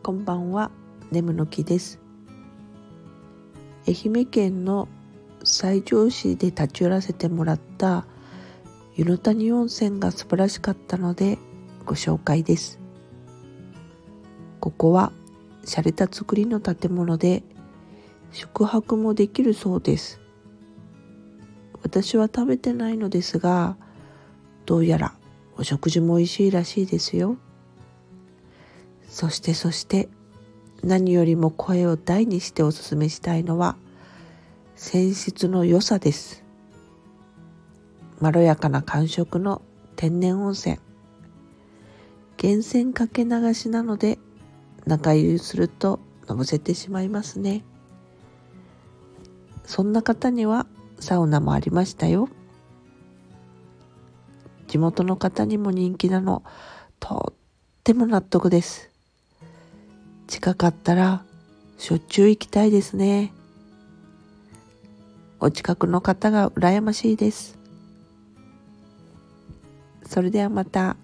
こんばんは。ネムの木です。愛媛県の西条市で立ち寄らせてもらった湯の谷温泉が素晴らしかったのでご紹介です。ここは洒落た造りの建物で宿泊もできるそうです。私は食べてないのですがどうやらお食事も美味しいらしいですよ。そしてそして何よりも声を大にしておすすめしたいのは泉質の良さです。まろやかな感触の天然温泉。源泉かけ流しなので中入するとのぼせてしまいますね。そんな方にはサウナもありましたよ。地元の方にも人気なの。とっても納得です。近かったらしょっちゅう行きたいですねお近くの方が羨ましいですそれではまた。